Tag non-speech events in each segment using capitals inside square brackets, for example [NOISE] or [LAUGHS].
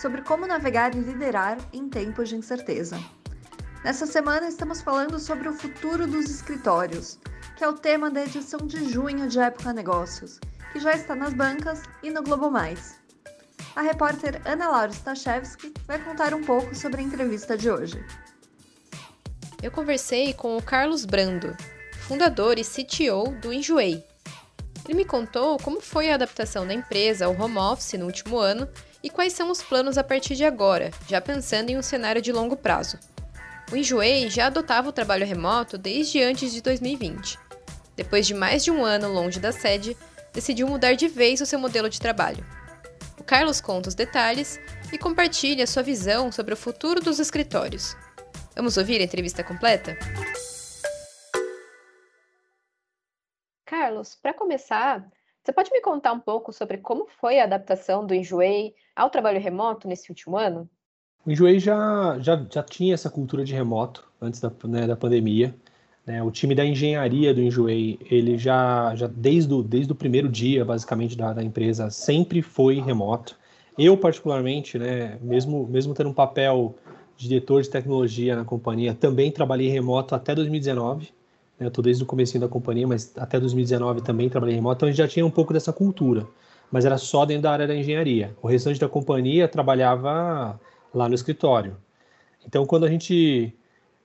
sobre como navegar e liderar em tempos de incerteza. Nessa semana estamos falando sobre o futuro dos escritórios, que é o tema da edição de junho de Época Negócios, que já está nas bancas e no Globo Mais. A repórter Ana Laura Stachewski vai contar um pouco sobre a entrevista de hoje. Eu conversei com o Carlos Brando, fundador e CTO do Enjoei, ele me contou como foi a adaptação da empresa ao home office no último ano e quais são os planos a partir de agora, já pensando em um cenário de longo prazo. O Enjoei já adotava o trabalho remoto desde antes de 2020. Depois de mais de um ano longe da sede, decidiu mudar de vez o seu modelo de trabalho. O Carlos conta os detalhes e compartilha sua visão sobre o futuro dos escritórios. Vamos ouvir a entrevista completa? Carlos, para começar, você pode me contar um pouco sobre como foi a adaptação do Enjoei ao trabalho remoto nesse último ano? O Enjoei já, já, já tinha essa cultura de remoto antes da, né, da pandemia. Né? O time da engenharia do Enjoei, ele já, já desde, o, desde o primeiro dia, basicamente, da, da empresa, sempre foi remoto. Eu, particularmente, né, mesmo, mesmo tendo um papel de diretor de tecnologia na companhia, também trabalhei remoto até 2019. Eu estou desde o começo da companhia, mas até 2019 também trabalhei remoto, então a gente já tinha um pouco dessa cultura, mas era só dentro da área da engenharia. O restante da companhia trabalhava lá no escritório. Então, quando a gente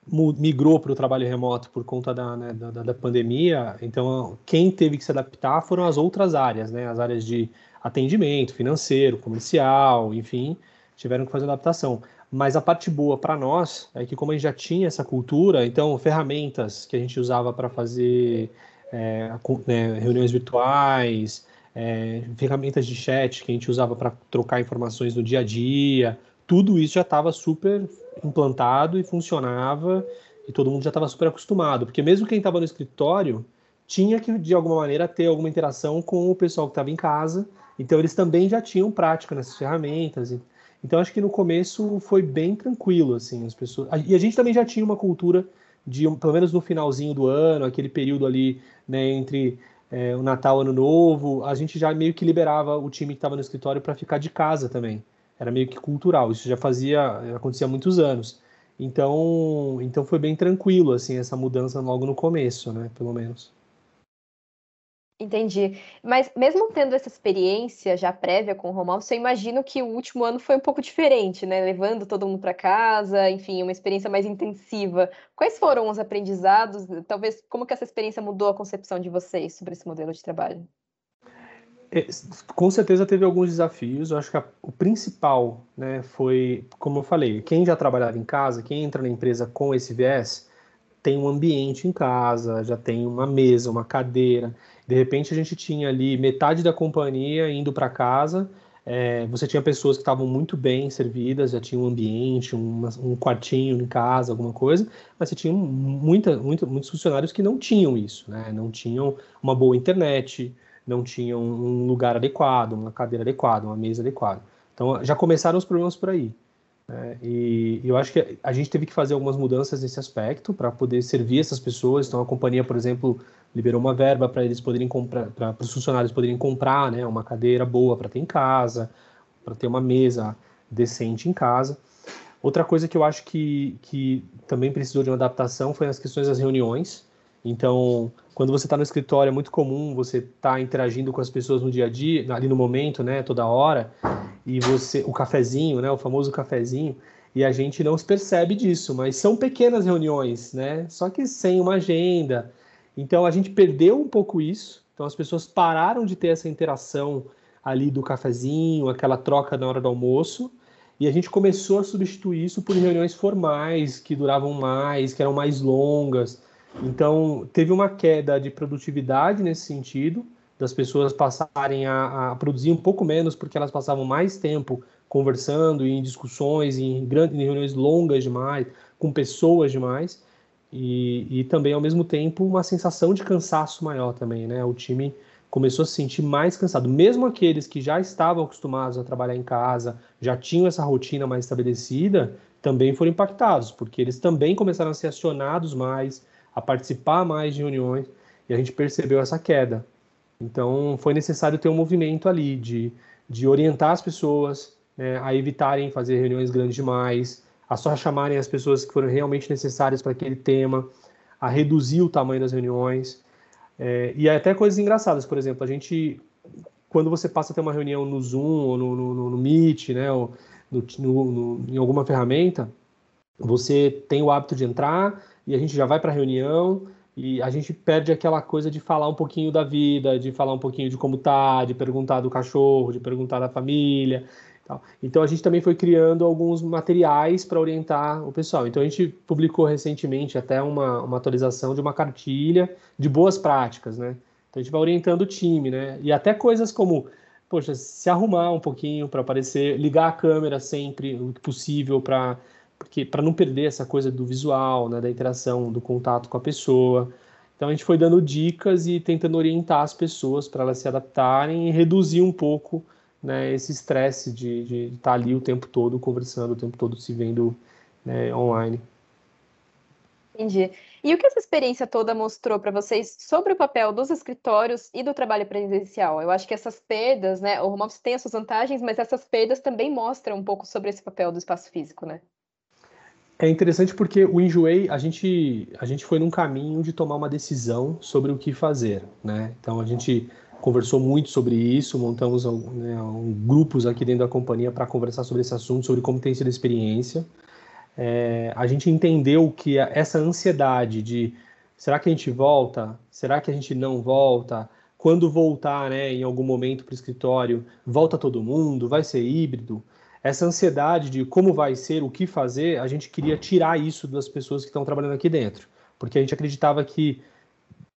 migrou para o trabalho remoto por conta da, né, da, da, pandemia, então quem teve que se adaptar foram as outras áreas, né, as áreas de atendimento, financeiro, comercial, enfim, tiveram que fazer adaptação. Mas a parte boa para nós é que, como a gente já tinha essa cultura, então ferramentas que a gente usava para fazer é, né, reuniões virtuais, é, ferramentas de chat que a gente usava para trocar informações no dia a dia, tudo isso já estava super implantado e funcionava e todo mundo já estava super acostumado, porque mesmo quem estava no escritório tinha que de alguma maneira ter alguma interação com o pessoal que estava em casa, então eles também já tinham prática nessas ferramentas. E, então acho que no começo foi bem tranquilo, assim, as pessoas. E a gente também já tinha uma cultura de, pelo menos no finalzinho do ano, aquele período ali, né, entre é, o Natal Ano Novo, a gente já meio que liberava o time que estava no escritório para ficar de casa também. Era meio que cultural. Isso já fazia, acontecia há muitos anos. Então, então foi bem tranquilo assim essa mudança logo no começo, né, pelo menos. Entendi. Mas mesmo tendo essa experiência já prévia com o home office, eu imagino que o último ano foi um pouco diferente, né? Levando todo mundo para casa, enfim, uma experiência mais intensiva. Quais foram os aprendizados? Talvez como que essa experiência mudou a concepção de vocês sobre esse modelo de trabalho? É, com certeza teve alguns desafios. Eu acho que a, o principal, né, foi, como eu falei, quem já trabalhava em casa, quem entra na empresa com esse viés, tem um ambiente em casa, já tem uma mesa, uma cadeira. De repente a gente tinha ali metade da companhia indo para casa. É, você tinha pessoas que estavam muito bem servidas, já tinha um ambiente, um, um quartinho em casa, alguma coisa, mas você tinha muita, muita, muitos funcionários que não tinham isso, né? não tinham uma boa internet, não tinham um lugar adequado, uma cadeira adequada, uma mesa adequada. Então já começaram os problemas por aí. Né? E eu acho que a gente teve que fazer algumas mudanças nesse aspecto para poder servir essas pessoas. Então a companhia, por exemplo, liberou uma verba para eles poderem comprar, para os funcionários poderem comprar, né, uma cadeira boa para ter em casa, para ter uma mesa decente em casa. Outra coisa que eu acho que, que também precisou de uma adaptação foi as questões das reuniões. Então, quando você está no escritório, é muito comum você estar tá interagindo com as pessoas no dia a dia, ali no momento, né, toda hora, e você, o cafezinho, né, o famoso cafezinho, e a gente não se percebe disso, mas são pequenas reuniões, né, só que sem uma agenda, então a gente perdeu um pouco isso. Então as pessoas pararam de ter essa interação ali do cafezinho, aquela troca na hora do almoço, e a gente começou a substituir isso por reuniões formais que duravam mais, que eram mais longas. Então teve uma queda de produtividade nesse sentido, das pessoas passarem a, a produzir um pouco menos porque elas passavam mais tempo conversando em discussões, em grandes em reuniões longas demais, com pessoas demais, e, e também ao mesmo tempo uma sensação de cansaço maior também, né? O time começou a se sentir mais cansado, mesmo aqueles que já estavam acostumados a trabalhar em casa, já tinham essa rotina mais estabelecida, também foram impactados, porque eles também começaram a ser acionados mais, a participar mais de reuniões, e a gente percebeu essa queda. Então, foi necessário ter um movimento ali de, de orientar as pessoas né, a evitarem fazer reuniões grandes demais, a só chamarem as pessoas que foram realmente necessárias para aquele tema, a reduzir o tamanho das reuniões. É, e até coisas engraçadas, por exemplo, a gente, quando você passa a ter uma reunião no Zoom ou no, no, no Meet, né, ou no, no, em alguma ferramenta, você tem o hábito de entrar e a gente já vai para a reunião e a gente perde aquela coisa de falar um pouquinho da vida, de falar um pouquinho de como tá, de perguntar do cachorro, de perguntar da família. Então a gente também foi criando alguns materiais para orientar o pessoal. Então a gente publicou recentemente até uma, uma atualização de uma cartilha de boas práticas, né? Então a gente vai orientando o time, né? E até coisas como, poxa, se arrumar um pouquinho para aparecer, ligar a câmera sempre o possível para porque para não perder essa coisa do visual, né, da interação, do contato com a pessoa. Então a gente foi dando dicas e tentando orientar as pessoas para elas se adaptarem e reduzir um pouco né, esse estresse de, estar tá ali o tempo todo conversando, o tempo todo se vendo né, online. Entendi. E o que essa experiência toda mostrou para vocês sobre o papel dos escritórios e do trabalho presencial? Eu acho que essas perdas, né? O home office tem as suas vantagens, mas essas perdas também mostram um pouco sobre esse papel do espaço físico, né? É interessante porque o Enjoei, a gente, a gente foi num caminho de tomar uma decisão sobre o que fazer, né? Então a gente conversou muito sobre isso, montamos né, grupos aqui dentro da companhia para conversar sobre esse assunto, sobre como tem sido a experiência. É, a gente entendeu que essa ansiedade de será que a gente volta? Será que a gente não volta? Quando voltar, né, em algum momento para o escritório, volta todo mundo? Vai ser híbrido? essa ansiedade de como vai ser, o que fazer, a gente queria tirar isso das pessoas que estão trabalhando aqui dentro, porque a gente acreditava que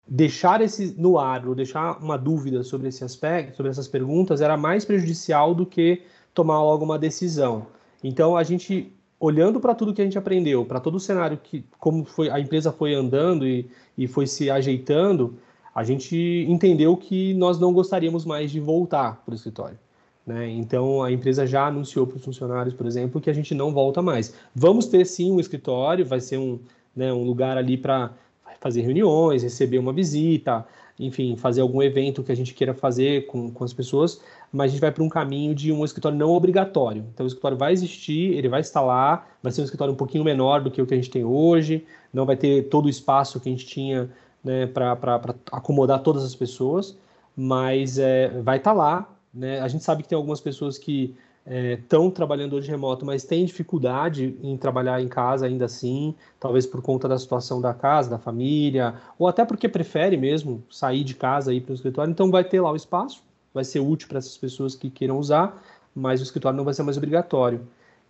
deixar esse no ar ou deixar uma dúvida sobre esse aspecto, sobre essas perguntas, era mais prejudicial do que tomar logo uma decisão. Então a gente olhando para tudo que a gente aprendeu, para todo o cenário que como foi a empresa foi andando e, e foi se ajeitando, a gente entendeu que nós não gostaríamos mais de voltar para o escritório. Né? Então, a empresa já anunciou para os funcionários, por exemplo, que a gente não volta mais. Vamos ter sim um escritório, vai ser um, né, um lugar ali para fazer reuniões, receber uma visita, enfim, fazer algum evento que a gente queira fazer com, com as pessoas, mas a gente vai para um caminho de um escritório não obrigatório. Então, o escritório vai existir, ele vai estar lá, vai ser um escritório um pouquinho menor do que o que a gente tem hoje, não vai ter todo o espaço que a gente tinha né, para acomodar todas as pessoas, mas é, vai estar lá, né? A gente sabe que tem algumas pessoas que estão é, trabalhando hoje remoto, mas têm dificuldade em trabalhar em casa ainda assim, talvez por conta da situação da casa, da família, ou até porque prefere mesmo sair de casa e ir para o escritório. Então vai ter lá o espaço, vai ser útil para essas pessoas que queiram usar, mas o escritório não vai ser mais obrigatório.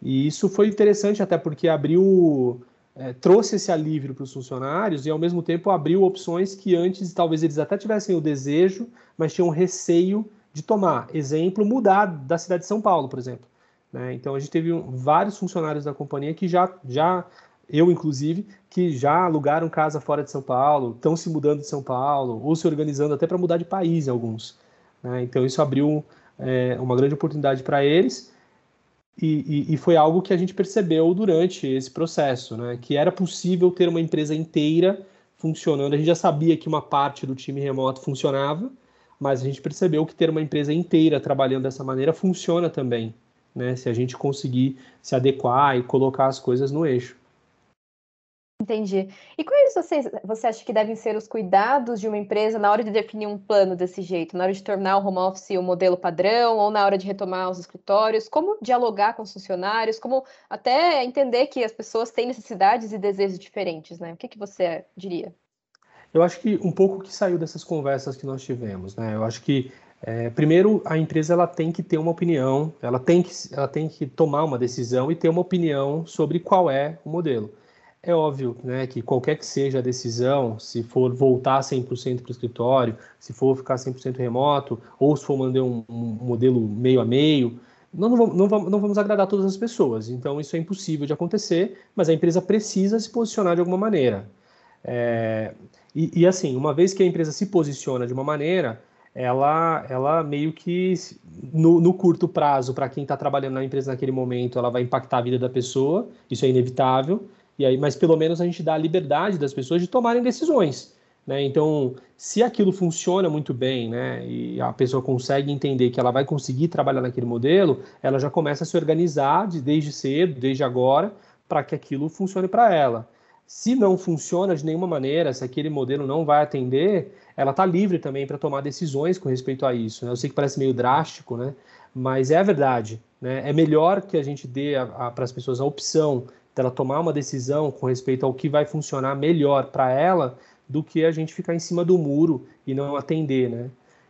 E isso foi interessante até porque abriu, é, trouxe esse alívio para os funcionários e ao mesmo tempo abriu opções que antes talvez eles até tivessem o desejo, mas tinham receio de tomar exemplo, mudar da cidade de São Paulo, por exemplo. Né? Então a gente teve um, vários funcionários da companhia que já, já, eu inclusive, que já alugaram casa fora de São Paulo, estão se mudando de São Paulo, ou se organizando até para mudar de país alguns. Né? Então isso abriu é, uma grande oportunidade para eles. E, e, e, foi algo que a gente percebeu durante esse processo, né? que era possível ter uma empresa inteira funcionando. A gente já sabia que uma parte do time remoto funcionava, mas a gente percebeu que ter uma empresa inteira trabalhando dessa maneira funciona também, né? Se a gente conseguir se adequar e colocar as coisas no eixo. Entendi. E quais você, você acha que devem ser os cuidados de uma empresa na hora de definir um plano desse jeito? Na hora de tornar o home office o modelo padrão ou na hora de retomar os escritórios? Como dialogar com os funcionários? Como até entender que as pessoas têm necessidades e desejos diferentes, né? O que, que você diria? Eu acho que um pouco que saiu dessas conversas que nós tivemos, né? Eu acho que é, primeiro a empresa ela tem que ter uma opinião, ela tem que ela tem que tomar uma decisão e ter uma opinião sobre qual é o modelo. É óbvio né, que qualquer que seja a decisão, se for voltar 100% para o escritório, se for ficar 100% remoto, ou se for mandar um, um, modelo meio a meio, não, não, não, vamos, não vamos agradar todas as pessoas, então isso é impossível de acontecer, mas a empresa precisa se posicionar de alguma maneira. É, e, e, assim, uma vez que a empresa se posiciona de uma maneira, ela, ela meio que, no, no curto prazo, para quem está trabalhando na empresa naquele momento, ela vai impactar a vida da pessoa, isso é inevitável, e aí, mas pelo menos a gente dá a liberdade das pessoas de tomarem decisões. Né? Então, se aquilo funciona muito bem, né, e a pessoa consegue entender que ela vai conseguir trabalhar naquele modelo, ela já começa a se organizar de, desde cedo, desde agora, para que aquilo funcione para ela. Se não funciona de nenhuma maneira, se aquele modelo não vai atender, ela está livre também para tomar decisões com respeito a isso. Né? Eu sei que parece meio drástico, né? mas é a verdade. Né? É melhor que a gente dê para as pessoas a opção dela tomar uma decisão com respeito ao que vai funcionar melhor para ela do que a gente ficar em cima do muro e não atender. Né?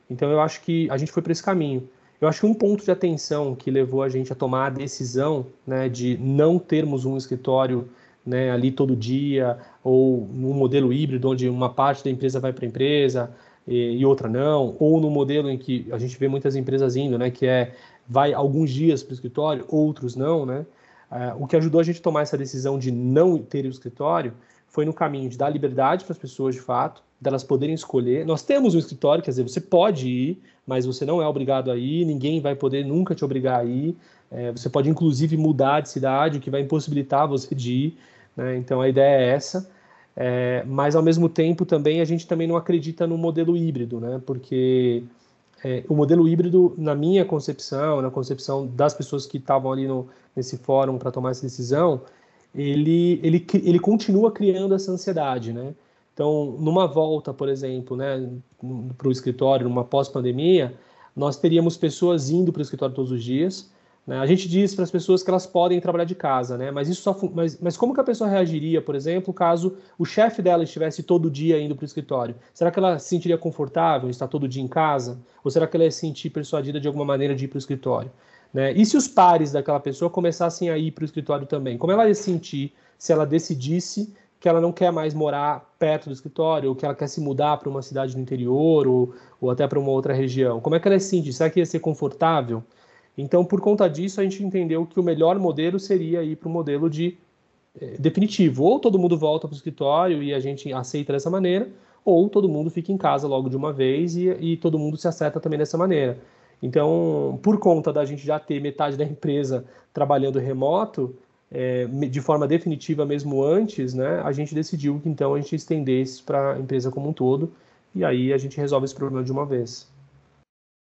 Então eu acho que a gente foi para esse caminho. Eu acho que um ponto de atenção que levou a gente a tomar a decisão né, de não termos um escritório né, ali todo dia, ou num modelo híbrido, onde uma parte da empresa vai para a empresa e, e, outra não, ou no modelo em que a gente vê muitas empresas indo, né, que é vai alguns dias para o escritório, outros não, né? É, o que ajudou a gente a tomar essa decisão de não ter o escritório foi no caminho de dar liberdade para as pessoas de fato, delas poderem escolher. Nós temos um escritório, quer dizer, você pode ir, mas você não é obrigado a ir, ninguém vai poder nunca te obrigar a ir. É, você pode inclusive mudar de cidade, o que vai impossibilitar você de ir. Né? Então a ideia é essa. É, mas ao mesmo tempo também a gente também não acredita no modelo híbrido, né? Porque é, o modelo híbrido, na minha concepção, na concepção das pessoas que estavam ali no, nesse fórum para tomar essa decisão, ele, ele, ele continua criando essa ansiedade, né? Então, numa volta, por exemplo, né, para o escritório, numa pós-pandemia, nós teríamos pessoas indo para o escritório todos os dias? A gente diz para as pessoas que elas podem trabalhar de casa, né? Mas isso só mas, mas como que a pessoa reagiria, por exemplo, caso o chefe dela estivesse todo dia indo para o escritório? Será que ela se sentiria confortável estar todo dia em casa? Ou será que ela ia se sentir persuadida de alguma maneira de ir para o escritório? Né? E se os pares daquela pessoa começassem a ir para o escritório também? Como ela ia se sentir se ela decidisse que ela não quer mais morar perto do escritório, ou que ela quer se mudar para uma cidade do interior, ou, ou até para uma outra região? Como é que ela ia se sentir? Será que ia ser confortável? Então, por conta disso, a gente entendeu que o melhor modelo seria ir para o modelo de eh, definitivo. Ou todo mundo volta para o escritório e a gente aceita dessa maneira, ou todo mundo fica em casa logo de uma vez e, e todo mundo se acerta também dessa maneira. Então, por conta da gente já ter metade da empresa trabalhando remoto, é, de forma definitiva mesmo antes, né, a gente decidiu que então a gente estendesse para a empresa como um todo, e aí a gente resolve esse problema de uma vez.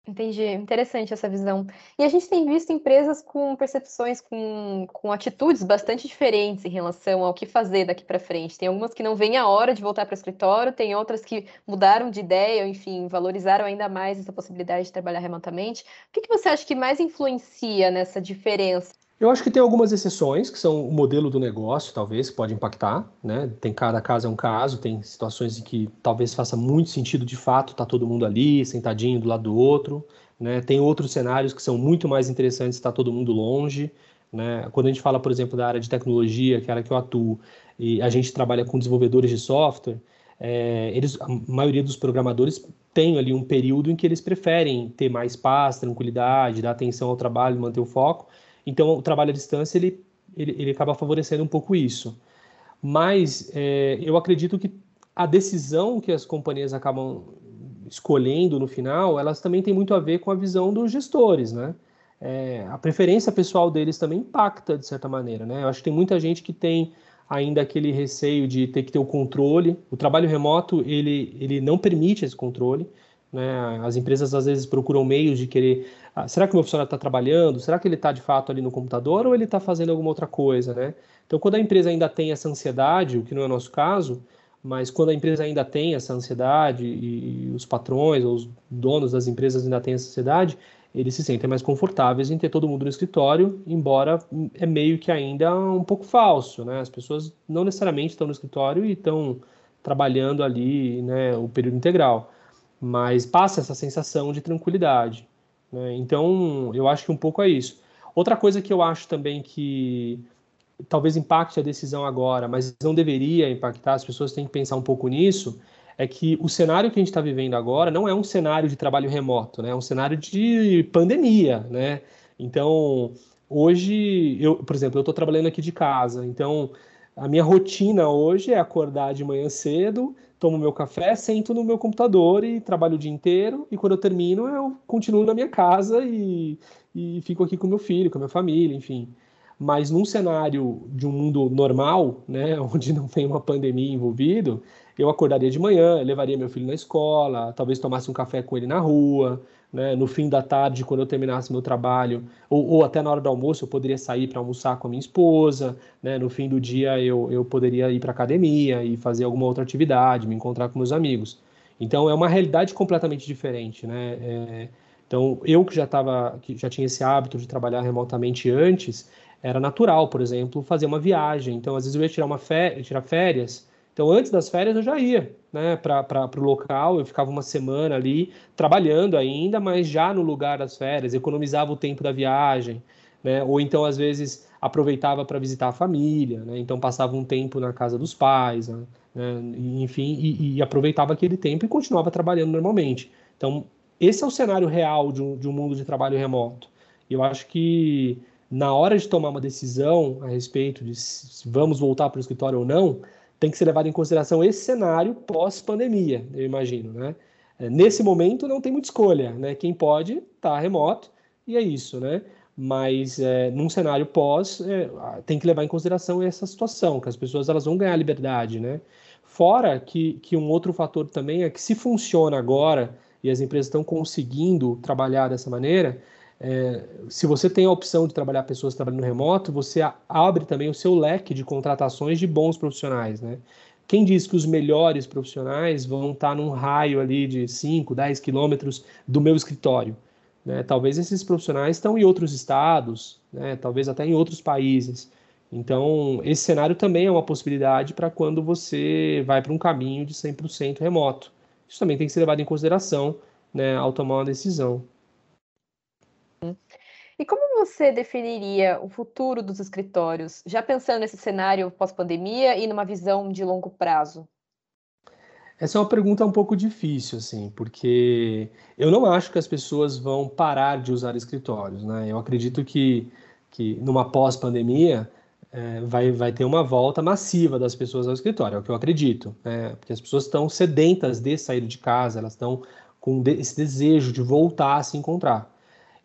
Entendi, interessante essa visão. E a gente tem visto empresas com percepções, com, com atitudes bastante diferentes em relação ao que fazer daqui para frente. Tem algumas que não veem a hora de voltar para o escritório, tem outras que mudaram de ideia, enfim, valorizaram ainda mais essa possibilidade de trabalhar remotamente. O que, que você acha que mais influencia nessa diferença? Eu acho que tem algumas exceções, que são o modelo do negócio, talvez, que pode impactar, né? Tem cada caso é um caso, tem situações em que talvez faça muito sentido de fato tá todo mundo ali, sentadinho do lado do outro, né? Tem outros cenários que são muito mais interessantes estar tá todo mundo longe, né? Quando a gente fala, por exemplo, da área de tecnologia, que é a área que eu atuo, e a gente trabalha com desenvolvedores de software, é, eles, a maioria dos programadores tem ali um período em que eles preferem ter mais paz, tranquilidade, dar atenção ao trabalho, manter o foco, então, o trabalho à distância ele, ele, ele acaba favorecendo um pouco isso. Mas é, eu acredito que a decisão que as companhias acabam escolhendo no final, elas também têm muito a ver com a visão dos gestores, né? É, a preferência pessoal deles também impacta de certa maneira, né? Eu acho que tem muita gente que tem ainda aquele receio de ter que ter o controle. O trabalho remoto ele, ele não permite esse controle. Né? As empresas às vezes procuram meios de querer. Ah, será que o meu funcionário está trabalhando? Será que ele está de fato ali no computador ou ele está fazendo alguma outra coisa? Né? Então, quando a empresa ainda tem essa ansiedade, o que não é o nosso caso, mas quando a empresa ainda tem essa ansiedade e os patrões ou os donos das empresas ainda têm essa ansiedade, eles se sentem mais confortáveis em ter todo mundo no escritório, embora é meio que ainda um pouco falso, né? As pessoas não necessariamente estão no escritório e estão trabalhando ali, né, o período integral mas passa essa sensação de tranquilidade. Né? Então, eu acho que um pouco é isso. Outra coisa que eu acho também que talvez impacte a decisão agora, mas não deveria impactar, as pessoas têm que pensar um pouco nisso, é que o cenário que a gente está vivendo agora não é um cenário de trabalho remoto, né? é um cenário de pandemia, né? Então, hoje, eu, por exemplo, eu estou trabalhando aqui de casa, então a minha rotina hoje é acordar de manhã cedo, tomo meu café, sento no meu computador e trabalho o dia inteiro. E quando eu termino, eu continuo na minha casa e, e fico aqui com meu filho, com a minha família, enfim. Mas num cenário de um mundo normal, né, [LAUGHS] onde não tem uma pandemia envolvido, eu acordaria de manhã, levaria meu filho na escola, talvez tomasse um café com ele na rua, né, no fim da tarde, quando eu terminasse meu trabalho, ou, ou até na hora do almoço, eu poderia sair para almoçar com a minha esposa, né, no fim do dia eu, eu poderia ir para academia e fazer alguma outra atividade, me encontrar com meus amigos. Então é uma realidade completamente diferente, né? É, então eu que já estava, que já tinha esse hábito de trabalhar remotamente antes, era natural, por exemplo, fazer uma viagem. Então às vezes eu ia tirar uma tirar férias então, antes das férias, eu já ia né, para o local, eu ficava uma semana ali trabalhando ainda, mas já no lugar das férias, economizava o tempo da viagem, né, ou então, às vezes, aproveitava para visitar a família, né, então passava um tempo na casa dos pais, né, enfim, e, e, aproveitava aquele tempo e continuava trabalhando normalmente. Então, esse é o cenário real de um, de um mundo de trabalho remoto. Eu acho que na hora de tomar uma decisão a respeito de se vamos voltar para o escritório ou não, tem que ser levado em consideração esse cenário pós-pandemia, eu imagino, né? É, nesse momento não tem muita escolha, né? Quem pode está remoto e é isso, né? Mas é, num cenário pós é, tem que levar em consideração essa situação, que as pessoas elas vão ganhar liberdade, né? Fora que, que um outro fator também é que se funciona agora e as empresas estão conseguindo trabalhar dessa maneira, é, se você tem a opção de trabalhar pessoas trabalhando remoto, você abre também o seu leque de contratações de bons profissionais, né? Quem diz que os melhores profissionais vão estar num raio ali de 5, 10 quilômetros do meu escritório? Né? Talvez esses profissionais estão em outros estados, né? talvez até em outros países. Então, esse cenário também é uma possibilidade para quando você vai para um caminho de 100% remoto. Isso também tem que ser levado em consideração né, ao tomar uma decisão. E como você definiria o futuro dos escritórios, já pensando nesse cenário pós-pandemia e numa visão de longo prazo? Essa é uma pergunta um pouco difícil, assim, porque eu não acho que as pessoas vão parar de usar escritórios, né? Eu acredito que, que numa pós-pandemia é, vai, vai ter uma volta massiva das pessoas ao escritório, é o que eu acredito, né? Porque as pessoas estão sedentas de sair de casa, elas estão com esse desejo de voltar a se encontrar.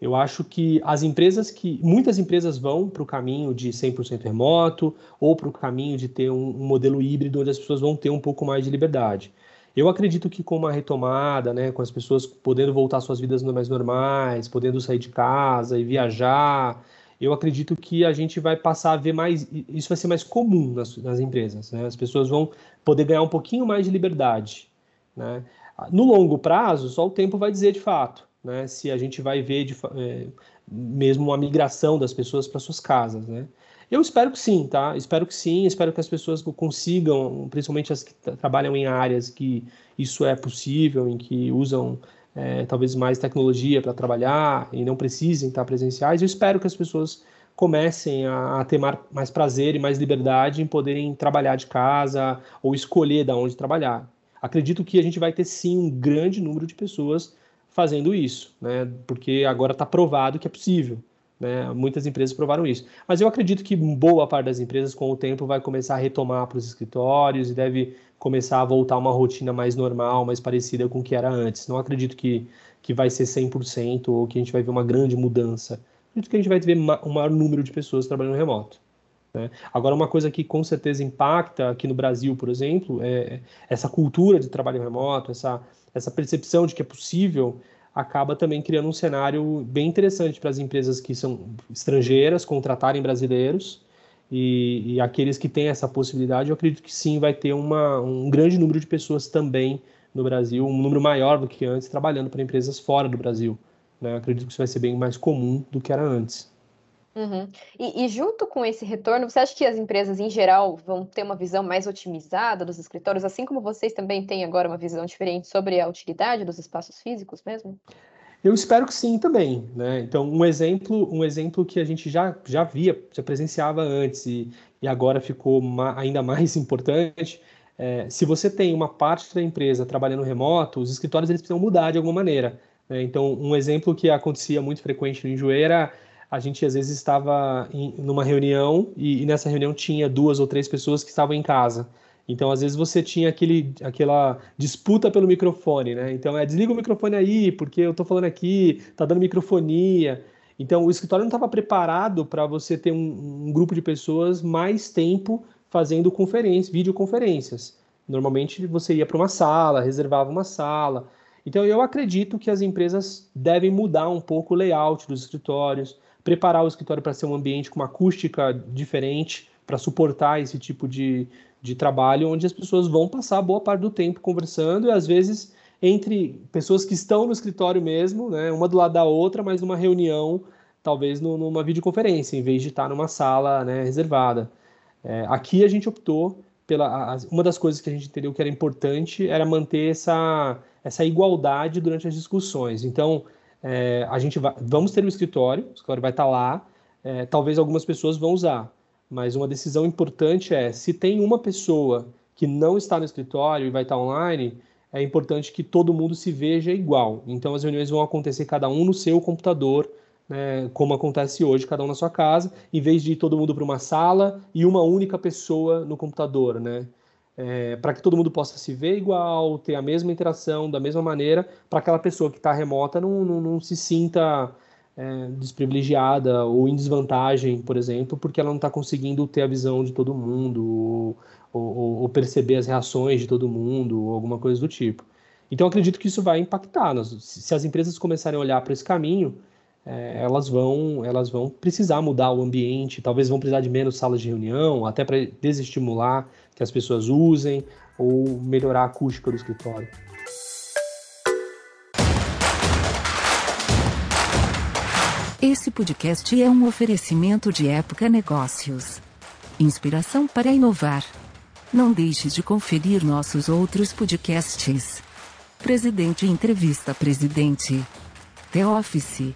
Eu acho que as empresas que. Muitas empresas vão para o caminho de 100% remoto ou para o caminho de ter um, um, modelo híbrido onde as pessoas vão ter um pouco mais de liberdade. Eu acredito que com uma retomada, né, com as pessoas podendo voltar às suas vidas mais normais, podendo sair de casa e viajar, eu acredito que a gente vai passar a ver mais. Isso vai ser mais comum nas, nas empresas. Né? As pessoas vão poder ganhar um pouquinho mais de liberdade. Né? No longo prazo, só o tempo vai dizer de fato né, se a gente vai ver de, é, mesmo uma migração das pessoas para suas casas, né? Eu espero que sim, tá? Espero que sim, espero que as pessoas consigam, principalmente as que trabalham em áreas que isso é possível, em que usam é, talvez mais tecnologia para trabalhar e não precisem estar presenciais. Eu espero que as pessoas comecem a, a ter mais prazer e mais liberdade em poderem trabalhar de casa ou escolher da onde trabalhar. Acredito que a gente vai ter sim um grande número de pessoas fazendo isso, né? Porque agora está provado que é possível. Né? Muitas empresas provaram isso. Mas eu acredito que boa parte das empresas, com o tempo, vai começar a retomar para os escritórios e deve começar a voltar a uma rotina mais normal, mais parecida com o que era antes. Não acredito que, que vai ser 100% ou que a gente vai ver uma grande mudança. Acredito que a gente vai ver um maior número de pessoas trabalhando remoto. Né? Agora, uma coisa que com certeza impacta aqui no Brasil, por exemplo, é essa cultura de trabalho remoto, essa essa percepção de que é possível acaba também criando um cenário bem interessante para as empresas que são estrangeiras contratarem brasileiros e, e, aqueles que têm essa possibilidade, eu acredito que sim, vai ter uma, um grande número de pessoas também no Brasil, um número maior do que antes, trabalhando para empresas fora do Brasil. Né? Eu acredito que isso vai ser bem mais comum do que era antes. Uhum. E, e, junto com esse retorno, você acha que as empresas em geral vão ter uma visão mais otimizada dos escritórios, assim como vocês também têm agora uma visão diferente sobre a utilidade dos espaços físicos mesmo? Eu espero que sim também, né? Então, um exemplo, um exemplo que a gente já, já via, já presenciava antes e, e agora ficou ma ainda mais [LAUGHS] importante, é, se você tem uma parte da empresa trabalhando remoto, os escritórios eles precisam mudar de alguma maneira. Né? Então, um exemplo que acontecia muito frequente no Enjoei era a gente às vezes estava em numa reunião e, e, nessa reunião tinha duas ou três pessoas que estavam em casa. Então, às vezes você tinha aquele, aquela disputa pelo microfone, né? Então, é desliga o microfone aí, porque eu estou falando aqui, tá dando microfonia. Então, o escritório não estava preparado para você ter um, um, grupo de pessoas mais tempo fazendo conferências, videoconferências. Normalmente você ia para uma sala, reservava uma sala. Então, eu acredito que as empresas devem mudar um pouco o layout dos escritórios, preparar o escritório para ser um ambiente com uma acústica diferente, para suportar esse tipo de, de trabalho, onde as pessoas vão passar boa parte do tempo conversando e às vezes entre pessoas que estão no escritório mesmo, né, uma do lado da outra, mas numa reunião, talvez numa videoconferência, em vez de estar numa sala né, reservada. É, aqui a gente optou pela. Uma das coisas que a gente entendeu que era importante era manter essa, essa igualdade durante as discussões. Então, é, a gente vai, vamos ter um escritório, o escritório vai estar lá, é, talvez algumas pessoas vão usar, mas uma decisão importante é se tem uma pessoa que não está no escritório e vai estar online, é importante que todo mundo se veja igual. Então as reuniões vão acontecer cada um no seu computador, né, como acontece hoje, cada um na sua casa, em vez de ir todo mundo para uma sala e uma única pessoa no computador, né? É, para que todo mundo possa se ver igual, ter a mesma interação da mesma maneira, para aquela pessoa que está remota não, não, não, se sinta é, desprivilegiada ou em desvantagem, por exemplo, porque ela não está conseguindo ter a visão de todo mundo ou, ou, ou, perceber as reações de todo mundo ou alguma coisa do tipo. Então, acredito que isso vai impactar. Se as empresas começarem a olhar para esse caminho, é, elas vão elas vão precisar mudar o ambiente, talvez vão precisar de menos salas de reunião, até para desestimular que as pessoas usem ou melhorar a acústica do escritório. Esse podcast é um oferecimento de Época Negócios. Inspiração para inovar. Não deixe de conferir nossos outros podcasts. Presidente Entrevista Presidente. The Office